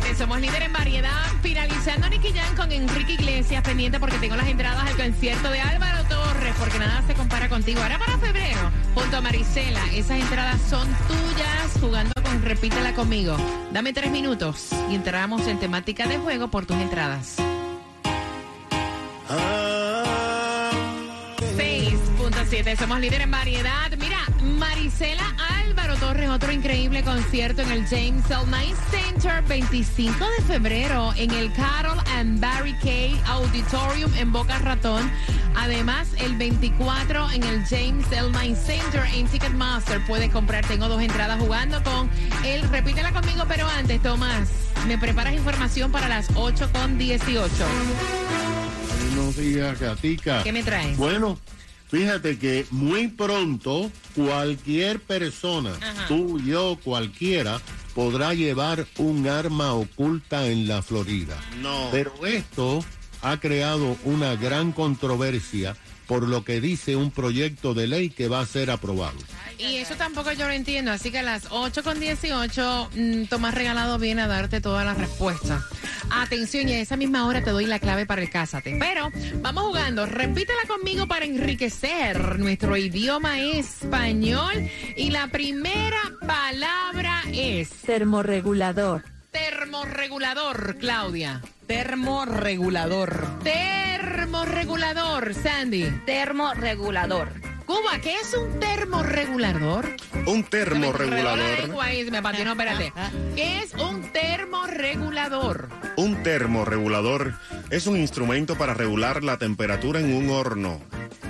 106.7. Somos líder en variedad. Finalizando Nicky Jam con Enrique Iglesias. Pendiente porque tengo las entradas al concierto de Álvaro Torres. Porque nada se compara contigo. Ahora para febrero, junto a Marisela. Esas entradas son tuyas. Jugando con Repítela conmigo. Dame tres minutos y entramos en temática de juego por tus entradas. 6.7, somos líder en variedad. Mira, Marisela Álvaro Torres, otro increíble concierto en el James L. Knight Center, 25 de febrero, en el Carol and Barry Kay Auditorium en Boca Ratón. Además, el 24 en el James L. Knight Center en Ticketmaster. Puedes comprar, tengo dos entradas jugando con él. Repítela conmigo, pero antes, Tomás, me preparas información para las 8 con 18. Buenos días, Gatica. ¿Qué me traes? Bueno, fíjate que muy pronto cualquier persona, Ajá. tú, yo, cualquiera, podrá llevar un arma oculta en la Florida. No. Pero esto ha creado una gran controversia por lo que dice un proyecto de ley que va a ser aprobado. Y eso tampoco yo lo entiendo, así que a las 8 con 18, mm, Tomás Regalado viene a darte todas las respuestas. Atención, y a esa misma hora te doy la clave para el Cásate. Pero vamos jugando, repítela conmigo para enriquecer nuestro idioma español. Y la primera palabra es Termorregulador. Termorregulador, Claudia. Termorregulador. Termorregulador, Sandy. Termorregulador. Cuba, ¿qué es un termorregulador? Un termorregulador. Ahí se me patinó, espérate. ¿Qué es un termorregulador? Un termorregulador es un instrumento para regular la temperatura en un horno.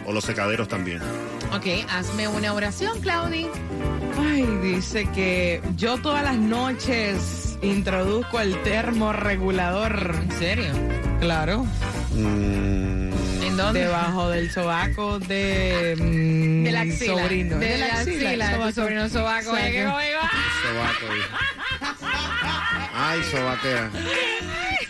O los secaderos también. Ok, hazme una oración, Claudia. Ay, dice que yo todas las noches introduzco el termorregulador. ¿En serio? Claro. Mm, ¿En dónde? Debajo del sobaco de mi de la axila. sobrino. De, la axila, de tu sobaco. sobrino sobaco. ¿qué Sobaco. Ay, sobaquea.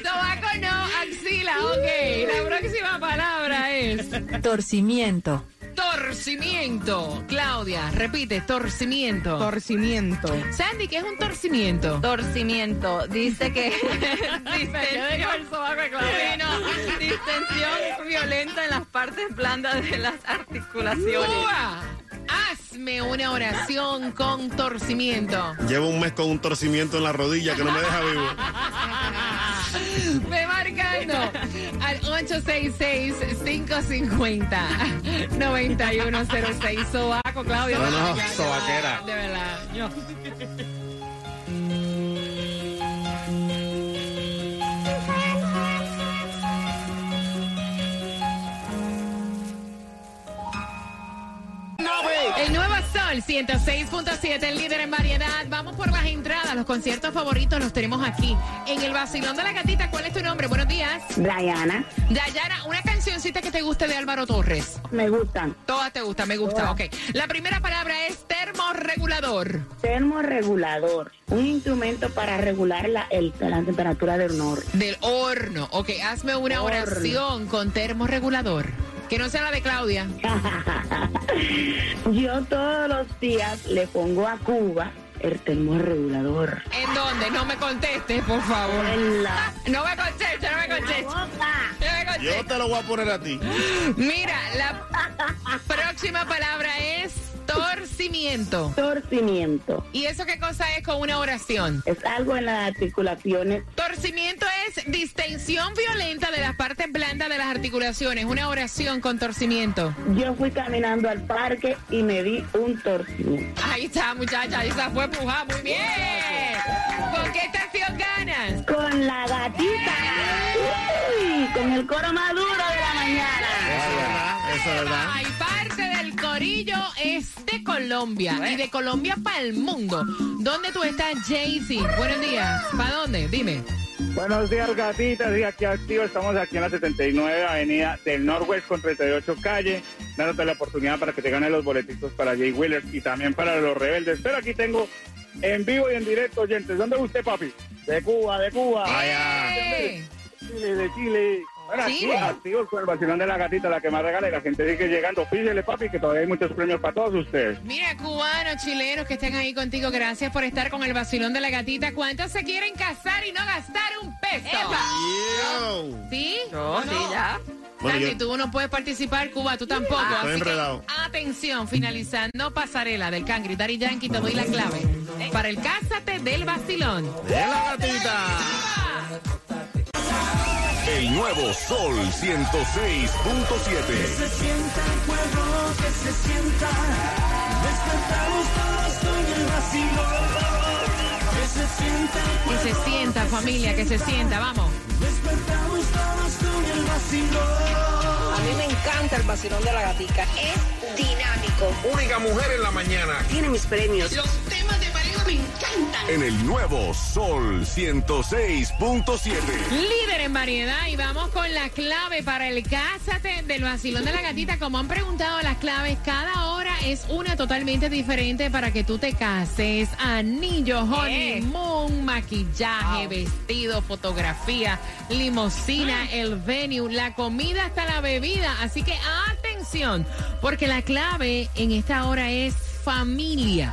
Sobaco no, axila, ok. La próxima palabra es Torcimiento. Torcimiento. Claudia, repite, torcimiento. Torcimiento. Sandy, ¿qué es un torcimiento? Torcimiento. Dice que el sobaco de Claudia. distensión violenta en las partes blandas de las articulaciones. Cuba, hazme una oración con torcimiento. Llevo un mes con un torcimiento en la rodilla que no me deja vivo. Me marcando al 866-550-9106. Sobaco, Claudia. No, no, sobaquera. De verdad. Yo. El nuevo Sol 106.7, el líder en variedad. Vamos por las entradas. Los conciertos favoritos los tenemos aquí. En el vacilón de la gatita, ¿cuál es tu nombre? Buenos días. Diana, Dayana, una cancioncita que te guste de Álvaro Torres. me gustan. Todas te gustan, me gusta. Ok. La primera palabra es termorregulador. Termorregulador, un instrumento para regular la, el- la temperatura del horno. Del horno. Ok, hazme una Horno. oración con termorregulador. Que no sea la de Claudia. Yo todos los días le pongo a Cuba el termorregulador. ¿En dónde? No me contestes, por favor. La No me contestes, no me contestes. No me contestes. Yo te lo voy a poner a ti. Mira, la próxima palabra es torcimiento. Torcimiento. ¿Y eso qué cosa es con una oración? Es algo en las articulaciones. Torcimiento es distensión violenta de las partes blandas de las articulaciones. Una oración con torcimiento. Yo fui caminando al parque y me di un torcimiento. Ahí está, muchacha. Esa fue empujada. Muy bien. ¿Con qué estación ganas? Con la gatita. Uy, con el coro más duro de la mañana. Eso es verdad, eso es verdad. Ay, parte del corillo es de Colombia y de Colombia para el mundo. ¿Dónde tú estás, Jaycee? Buenos días. ¿Para dónde? Dime. Buenos días, gatitas. Y aquí activo. Estamos aquí en la 79 Avenida del Norwest con 38 calle. Dándote la oportunidad para que te ganes los boletitos para Jay Wheeler y también para los rebeldes. Pero aquí tengo en vivo y en directo, oyentes. ¿Dónde usted, papi? De Cuba, de Cuba. ¡Eh! Chile, de Chile. Bueno, aquí Chile. activos con el vacilón de la gatita, la que más regala. Y la gente sigue llegando. Pídele, papi, que todavía hay muchos premios para todos ustedes. Mira, cubanos, chilenos que estén ahí contigo, gracias por estar con el vacilón de la gatita. ¿Cuántos se quieren casar y no gastar un peso? ¿Sí? Yo, sí, ya. Bueno, Sandy, yo- tú no puedes participar, Cuba, tú tampoco. Ah, estoy Así que, enredado. atención, finalizando pasarela del Cangri, Daddy Yankee, te doy la clave para el Cásate del Vacilón. ¡De la gatita! El nuevo Sol 106.7. Que se sienta, familia, que se sienta, vamos. A mí me encanta el vacilón de la gatica. Es dinámico. Única mujer en la mañana. Tiene mis premios. Los me encantan. En el nuevo Sol 106.7. Líder en variedad y vamos con la clave para el Cásate del Vacilón de la Gatita. Como han preguntado las claves, cada hora es una totalmente diferente para que tú te cases. Anillo, honeymoon, maquillaje, vestido, fotografía, limosina, el venue, la comida hasta la bebida. Así que atención, porque la clave en esta hora es familia.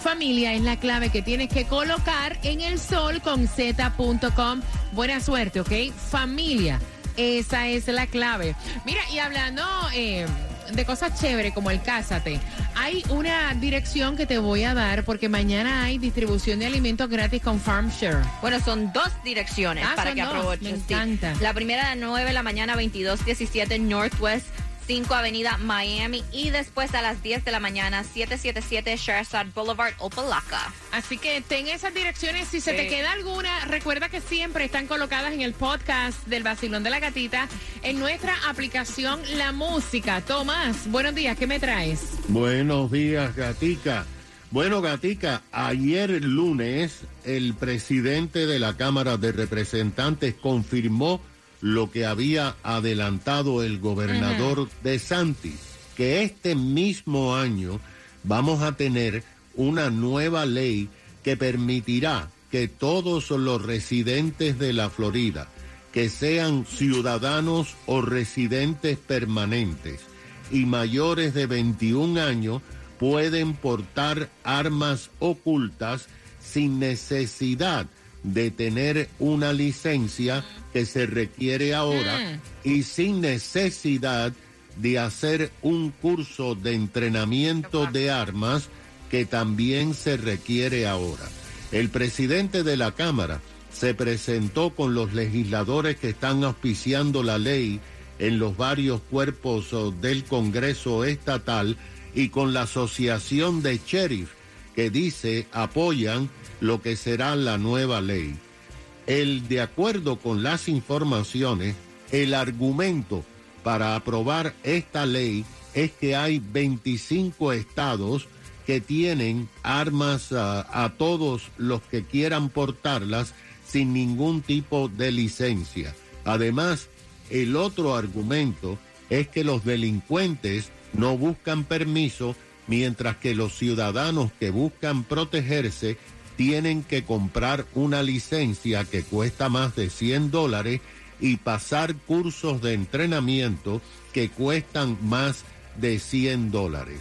Familia es la clave que tienes que colocar en el sol con z.com. Buena suerte, ¿ok? Familia. Esa es la clave. Mira, y hablando eh, de cosas chéveres como el Cásate, hay una dirección que te voy a dar porque mañana hay distribución de alimentos gratis con FarmShare. Bueno, son dos direcciones Ah, para que dos. aprovechen. Me encanta. La primera de 9 de la mañana, 2217 Northwest 5 Avenida Miami. Y después a las 10 de la mañana, 777 Shersad Boulevard, Opalaca. Así que ten esas direcciones. Si se te queda alguna, recuerda que siempre están colocadas en el podcast del Vacilón de la Gatita en nuestra aplicación La Música. Tomás, buenos días, ¿qué me traes? Buenos días, Gatica. Bueno, Gatica, ayer lunes el presidente de la Cámara de Representantes confirmó lo que había adelantado el gobernador de Santis, que este mismo año vamos a tener una nueva ley que permitirá que todos los residentes de la Florida, que sean ciudadanos o residentes permanentes y mayores de 21 años, pueden portar armas ocultas sin necesidad de tener una licencia que se requiere ahora y sin necesidad de hacer un curso de entrenamiento de armas que también se requiere ahora. El presidente de la Cámara se presentó con los legisladores que están auspiciando la ley en los varios cuerpos oh, del Congreso estatal y con la Asociación de Sheriff que dice apoyan lo que será la nueva ley. El, de acuerdo con las informaciones, el argumento para aprobar esta ley es que hay 25 estados que tienen armas ah, a todos los que quieran portarlas sin ningún tipo de licencia. Además, el otro argumento es que los delincuentes no buscan permiso, mientras que los ciudadanos que buscan protegerse tienen que comprar una licencia que cuesta más de 100 dólares y pasar cursos de entrenamiento que cuestan más de 100 dólares.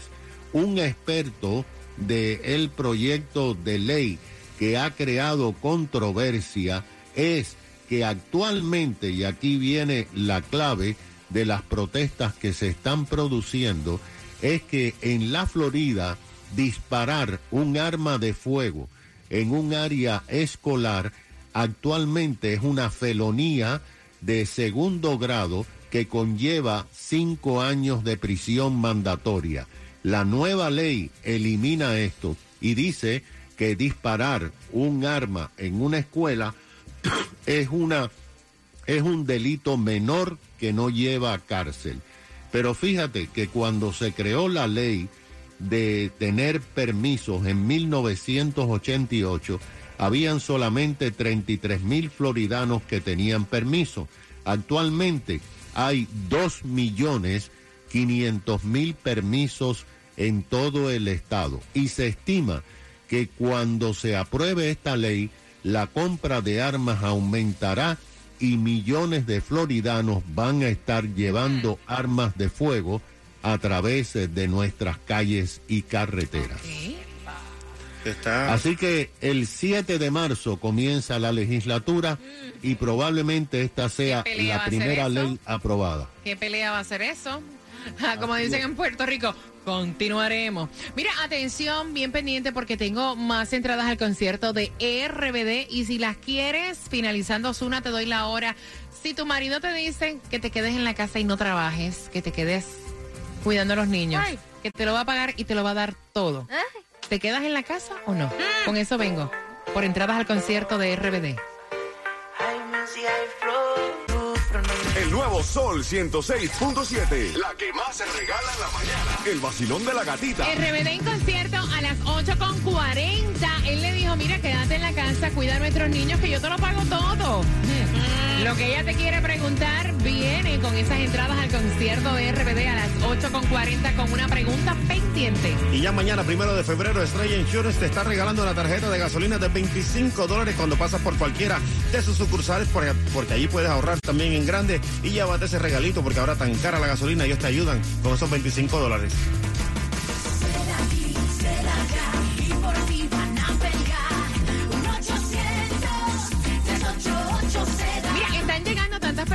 Un experto del proyecto de ley que ha creado controversia es que actualmente, y aquí viene la clave de las protestas que se están produciendo, es que en la Florida disparar un arma de fuego en un área escolar actualmente es una felonía de segundo grado que conlleva cinco años de prisión mandatoria. La nueva ley elimina esto y dice que disparar un arma en una escuela es una es un delito menor que no lleva a cárcel. Pero fíjate que cuando se creó la ley de tener permisos en 1988, habían solamente 33 mil floridanos que tenían permiso. Actualmente hay 2 millones 500 mil permisos en todo el estado y se estima que cuando se apruebe esta ley, la compra de armas aumentará y millones de floridanos van a estar llevando armas de fuego a través de nuestras calles y carreteras. Está... Así que el 7 de marzo comienza la legislatura y probablemente esta sea ¿Qué pelea va la primera ley aprobada. ¿Qué pelea va a ser eso? Ah, Como dicen en Puerto Rico, continuaremos. Mira, atención, bien pendiente porque tengo más entradas al concierto de RBD y si las quieres, finalizando Zuna, te doy la hora. Si tu marido te dice que te quedes en la casa y no trabajes, que te quedes cuidando a los niños, Ay. que te lo va a pagar y te lo va a dar todo. Ay. ¿Te quedas en la casa o no? Con eso vengo, por entradas al concierto de RBD. El nuevo Sol 106.7. La que más se regala en la mañana. El vacilón de la gatita. RBD en concierto a las 8.40. Él le dijo, mira, quédate en la casa, cuida a nuestros niños, que yo te lo pago todo. Lo que ella te quiere preguntar viene con esas entradas al concierto de RBD a las 8.40 con una pregunta pendiente. Y ya mañana, primero de febrero, Estrella Insurance te está regalando una tarjeta de gasolina de 25 dólares cuando pasas por cualquiera de sus sucursales, porque, porque allí puedes ahorrar también en grande y llévate ese regalito, porque ahora tan cara la gasolina, ellos te ayudan con esos 25 dólares.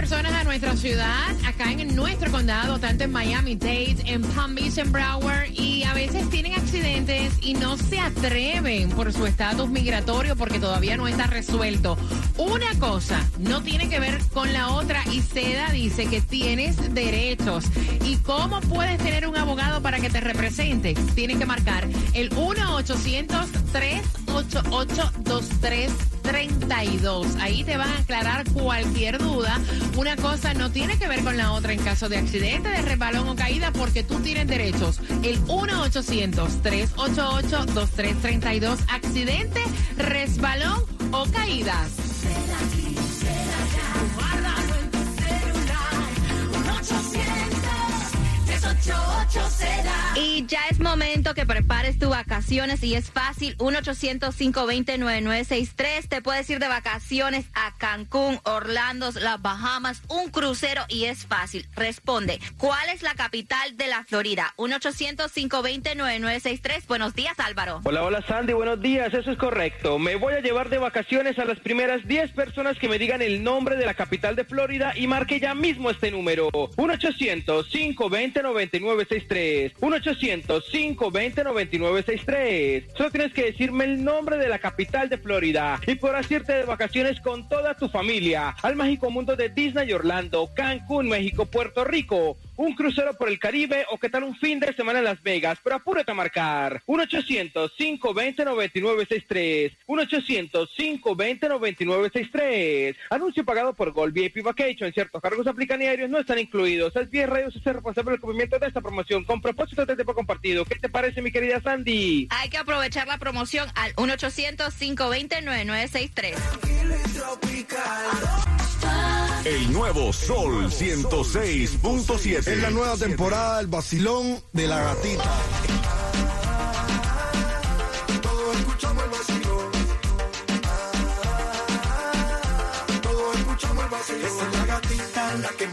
Personas a nuestra ciudad, acá en nuestro condado, tanto en Miami-Dade, en Palm Beach, en Broward, y a veces tienen accidentes y no se atreven por su estatus migratorio porque todavía no está resuelto. Una cosa no tiene que ver con la otra y Seda dice que tienes derechos. ¿Y cómo puedes tener un abogado para que te represente? Tienes que marcar el 1-800-388-2332. Ahí te van a aclarar cualquier duda. Una cosa no tiene que ver con la otra en caso de accidente, de resbalón o caída, porque tú tienes derechos. El 1-800-388-2332. Accidente, resbalón o caídas. Y ya es momento que prepares tus vacaciones y es fácil. 1-800-520-9963. Te puedes ir de vacaciones a Cancún, Orlando, las Bahamas, un crucero y es fácil. Responde, ¿cuál es la capital de la Florida? 1-800-520-9963. Buenos días, Álvaro. Hola, hola Sandy, buenos días, eso es correcto. Me voy a llevar de vacaciones a las primeras 10 personas que me digan el nombre de la capital de Florida y marque ya mismo este número. 1-800-520-9963. 1-800-520-9963. Solo tienes que decirme el nombre de la capital de Florida y podrás irte de vacaciones con toda tu familia al mágico mundo de Disney Orlando, Cancún, México, Puerto Rico. Un crucero por el Caribe o qué tal un fin de semana en Las Vegas, pero apúrate a marcar. 1-800-520-9963. 1-800-520-9963. Anuncio pagado por Gold VIP Vacation. Ciertos cargos aplican y aéreos no están incluidos. Es bien Radio es responsable del cumplimiento de esta promoción con propósito de tiempo compartido. ¿Qué te parece, mi querida Sandy? Hay que aprovechar la promoción al 1-800-520-9963. El nuevo Sol 106.7. Es la nueva temporada del vacilón de la gatita. Todos escuchamos el vacilón. Todos escuchamos el vacilón. Esa es la gatita, la que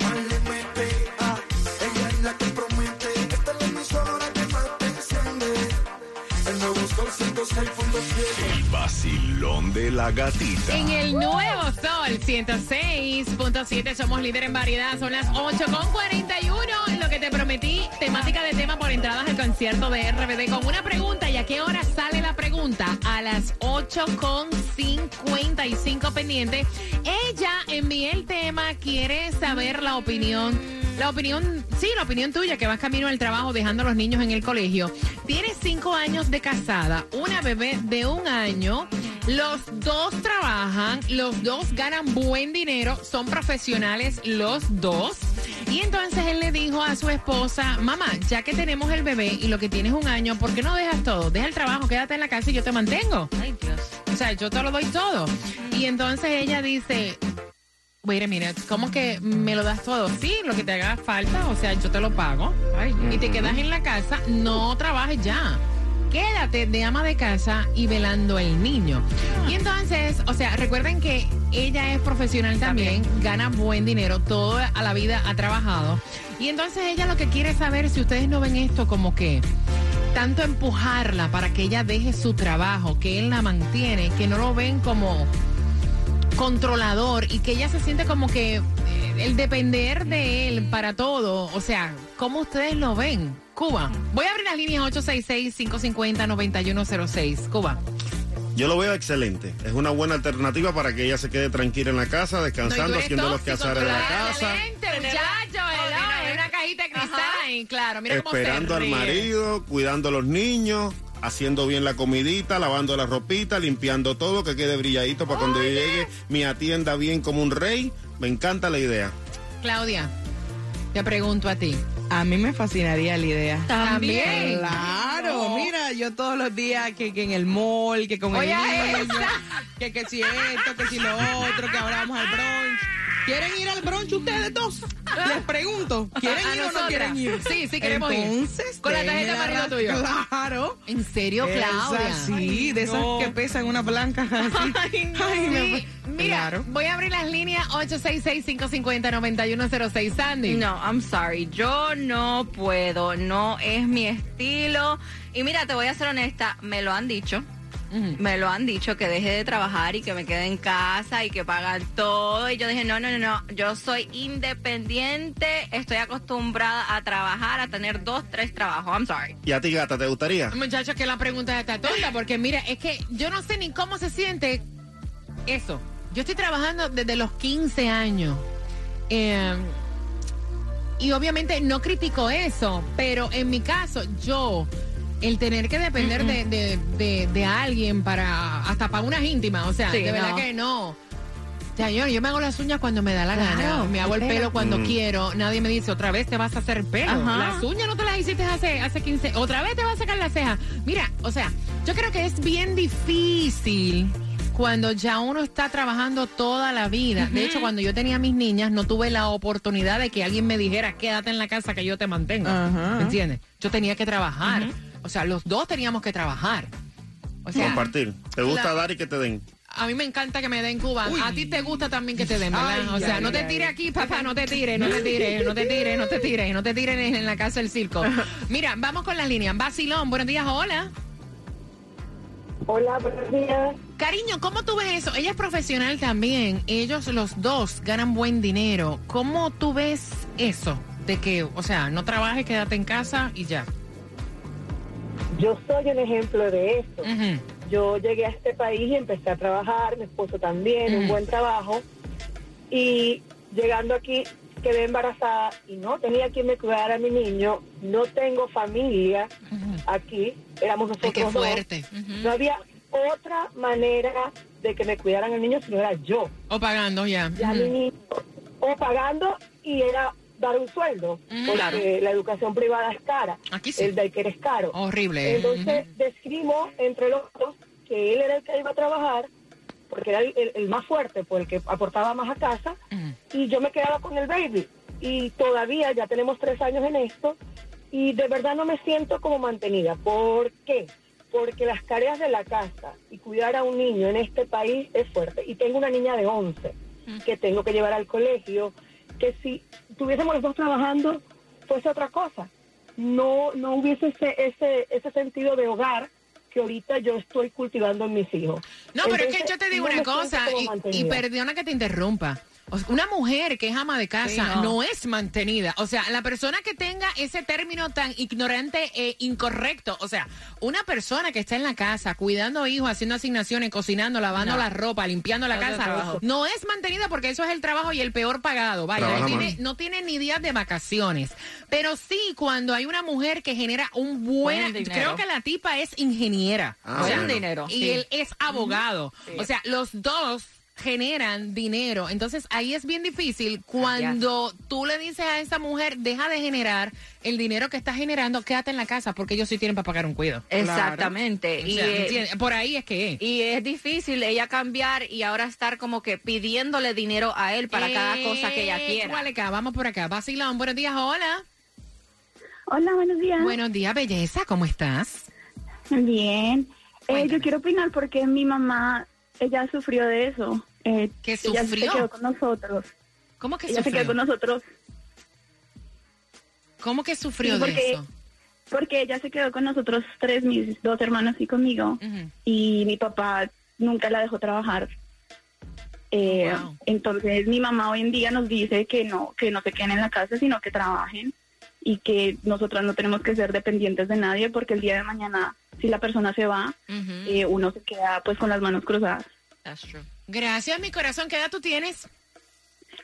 vacilón de la gatita. En el nuevo Sol 106.7 somos líder en variedad. Son las 8.41. Lo que te prometí, temática de tema por entradas al concierto de RBD con una pregunta. ¿Y a qué hora sale la pregunta? A las 8.55 pendiente. Ella envió el tema, quiere saber la opinión. La opinión, sí, la opinión tuya, que vas camino al trabajo dejando a los niños en el colegio. Tienes cinco años de casada, una bebé de un año. Los dos trabajan, los dos ganan buen dinero, son profesionales los dos. Y entonces él le dijo a su esposa, mamá, ya que tenemos el bebé y lo que tienes un año, ¿por qué no dejas todo? Deja el trabajo, quédate en la casa y yo te mantengo. Ay, Dios. sea, yo te lo doy todo. Y entonces ella dice, Wait a minute, ¿cómo que me lo das todo? Sí, lo que te haga falta, o sea, yo te lo pago. Y te quedas en la casa, no trabajes ya. Quédate de ama de casa y velando el niño. Y entonces, o sea, recuerden que ella es profesional también, gana buen dinero, toda la vida ha trabajado. Y entonces ella lo que quiere saber si ustedes no ven esto como que tanto empujarla para que ella deje su trabajo, que él la mantiene, que no lo ven como controlador y que ella se siente como que eh, el depender de él para todo. O sea, ¿cómo ustedes lo ven? Cuba. Voy a abrir las líneas 866-550-9106. Cuba. Yo lo veo excelente. Es una buena alternativa para que ella se quede tranquila en la casa, descansando, haciendo los quehaceres de la casa. muchacho, una cajita de cristal. ahí, Claro, mira cómo se Esperando al ríe. marido, cuidando a los niños, haciendo bien la comidita, lavando la ropita, limpiando todo, que quede brilladito para cuando yo llegue, me atienda bien como un rey. Me encanta la idea. Claudia, te pregunto a ti. A mí me fascinaría la idea. También. Claro, mira, yo todos los días que, que en el mall, que con Oye, el niño, que, que si esto, que si lo otro, que ahora vamos al brunch. ¿Quieren ir al brunch ustedes dos? Les pregunto, ¿quieren A ir o no quieren ir? Sí, sí queremos ir. Entonces, Con la tarjeta denme marido tuyo. Claro. ¿En serio, Claudia? Sí, de esas no. que pesan una blanca así. Ay, no. Ay, me- Sí, Mira, Claro. voy a abrir las líneas 866-550-9106. Sandy. No, I'm sorry. Yo no puedo. No es mi estilo. Y mira, te voy a ser honesta. Me lo han dicho. Me lo han dicho que deje de trabajar y que me quede en casa y que pagan todo. Y yo dije, no, no, no, no. Yo soy independiente. Estoy acostumbrada a trabajar, a tener dos, tres trabajos. I'm sorry. ¿Y a ti, gata, te gustaría? Muchachos, que la pregunta está tonta, porque mira, es que yo no sé ni cómo se siente eso. Yo estoy trabajando desde los 15 años. Eh, y obviamente no critico eso, pero en mi caso, yo, el tener que depender de, de- de- de alguien para, hasta para unas íntimas, o sea, Sí, de verdad no. que no. Sea, yo, yo me hago las uñas cuando me da la Claro, gana, me hago el pelo cuando Mm. quiero, nadie me dice, otra vez te vas a hacer pelo. Ajá. Las uñas no te las hiciste hace, hace 15, otra vez te vas a sacar la ceja. Mira, o sea, yo creo que es bien difícil cuando ya uno está trabajando toda la vida. De hecho, cuando yo tenía mis niñas, no tuve la oportunidad de que alguien me dijera, quédate en la casa que yo te mantengo. Ajá. ¿Me entiendes? Yo tenía que trabajar. O sea, los dos teníamos que trabajar. O sea, Compartir. ¿Te gusta la- dar y que te den? a mí me encanta que me den Cuba. A ti te gusta también que te den, ¿verdad? Ay, o sea, ay, no te ay. tires aquí, papá, no te tires, no te tires, no te tires, no te tires, no te tires en la casa del circo. Mira, vamos con las líneas. Basilón, buenos días, hola. Hola, buenos días. Cariño, ¿cómo tú ves eso? Ella es profesional también. Ellos los dos ganan buen dinero. ¿Cómo tú ves eso? De que, o sea, no trabajes, quédate en casa y ya. Yo soy un ejemplo de eso. Ujú. Yo llegué a este país y empecé a trabajar, mi esposo también, un buen trabajo. Y llegando aquí quedé embarazada y no tenía quien me cuidara a mi niño. No tengo familia aquí, éramos nosotros qué dos. fuerte. No había otra manera de que me cuidaran el niño si no era yo. O pagando ya. Ya mi niño, o pagando y era dar un sueldo, Ujú. porque Claro. la educación privada es cara, Aquí sí. el daycare es caro. Horrible. Entonces decidimos entre los dos que él era el que iba a trabajar, porque era el, el- el más fuerte, pues el que aportaba más a casa, y yo me quedaba con el baby. Y todavía ya tenemos tres años en esto, y de verdad no me siento como mantenida. ¿Por qué? Porque las tareas de la casa y cuidar a un niño en este país es fuerte. Y tengo una niña de 11 que tengo que llevar al colegio, que si tuviésemos los dos trabajando, fuese otra cosa. No, no hubiese ese, ese, ese sentido de hogar que ahorita yo estoy cultivando en mis hijos. No, pero es que yo te digo no una cosa, y, perdona que te interrumpa. O sea, Una mujer que es ama de casa Sí, no. no. es mantenida. O sea, la persona que tenga ese término tan ignorante e incorrecto. O sea, una persona que está en la casa cuidando hijos, haciendo asignaciones, cocinando, lavando No. la ropa, limpiando la casa, no es mantenida porque eso es el trabajo y el peor pagado. Vaya, no tiene, más. no tiene ni días de vacaciones. Pero sí, cuando hay una mujer que genera un buen... Buen dinero. creo que la tipa es ingeniera. Ah, O sea, bueno. dinero. y sí. él es abogado. O sea, los dos generan dinero. Entonces ahí es bien difícil cuando tú le dices a esa mujer, deja de generar el dinero que estás generando, quédate en la casa porque ellos sí tienen para pagar un cuido. Exactamente. Y, sea, ¿entiendes? por ahí es que es. y es difícil ella cambiar y ahora estar como que pidiéndole dinero a él para cada cosa que ella Eh, quiera. Vale, acá, vamos por acá. Vacilón, buenos días, hola. Hola, buenos días. Buenos días, belleza, ¿cómo estás? Bien. Eh, yo quiero opinar porque mi mamá, ella sufrió de eso. Eh, ¿Qué Ella se sufrió? quedó con nosotros. ¿Cómo que ella se sufrió? quedó con nosotros ¿Cómo que sufrió Sí, de porque- eso? porque ella se quedó con nosotros tres, mis dos hermanos y conmigo. Y mi papá nunca la dejó trabajar. Eh, Oh, Entonces mi mamá hoy en día nos dice que no, que no se queden en la casa, sino que trabajen y que nosotras no tenemos que ser dependientes de nadie porque el día de mañana, si la persona se va, eh, uno se queda pues con las manos cruzadas. Gracias, mi corazón. ¿Qué edad tú tienes?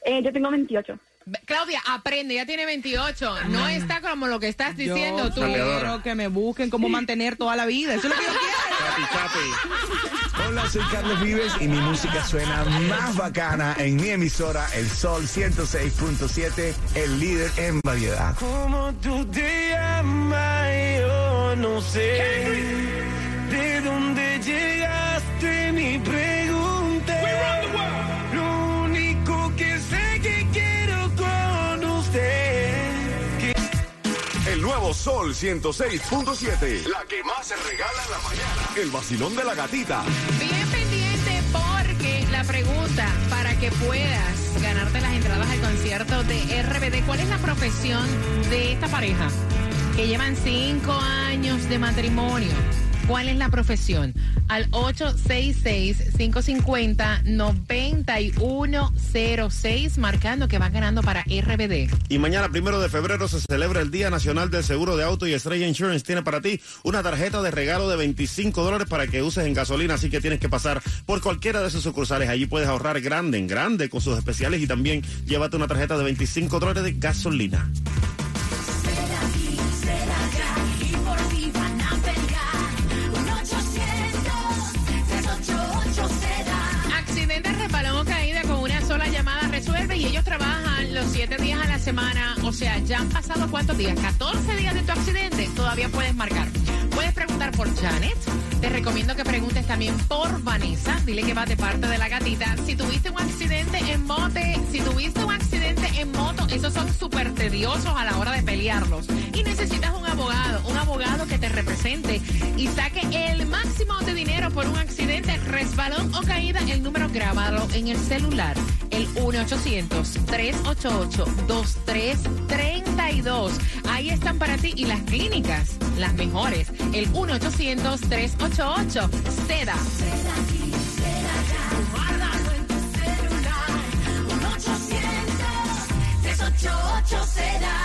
Eh, yo tengo 28. Claudia, aprende, ya tiene 28. No está como lo que estás diciendo Yo tú. quiero que me busquen cómo mantener toda la vida. Eso es lo que yo Hola, soy Carlos Vives y mi música suena más bacana en mi emisora El Sol 106.7, el líder en variedad. ¿Cómo tú te llamas? Yo no sé. Sol 106.7. La que más se regala en la mañana. El vacilón de la gatita. Bien pendiente porque la pregunta para que puedas ganarte las entradas al concierto de RBD, ¿cuál es la profesión de esta pareja? Que llevan cinco años de matrimonio. ¿Cuál es la profesión? Al 866-550-9106, marcando que van ganando para RBD. Y mañana, primero de febrero, se celebra el Día Nacional del Seguro de Auto y Estrella Insurance tiene para ti una tarjeta de regalo de 25 dólares para que uses en gasolina, así que tienes que pasar por cualquiera de sus sucursales. Allí puedes ahorrar grande en grande con sus especiales y también llévate una tarjeta de 25 dólares de gasolina. Siete días a la semana. O sea, ya han pasado cuántos días? 14 días de tu accidente. Todavía puedes marcar. Puedes preguntar por Janet. Te recomiendo que preguntes también por Vanessa. Dile que va de parte de la gatita. Si tuviste un accidente en bote, si tuviste un accidente en moto, esos son súper tediosos a la hora de pelearlos. Y necesitas un abogado, un abogado que te represente y saque el máximo de dinero por un accidente, resbalón o caída. El número grábalo en el celular. El 1-800-388-2332. Ahí están para ti y las clínicas, las mejores. El 1-800-388-SEDA. Guárdalo en tu celular. Un 800 388 será.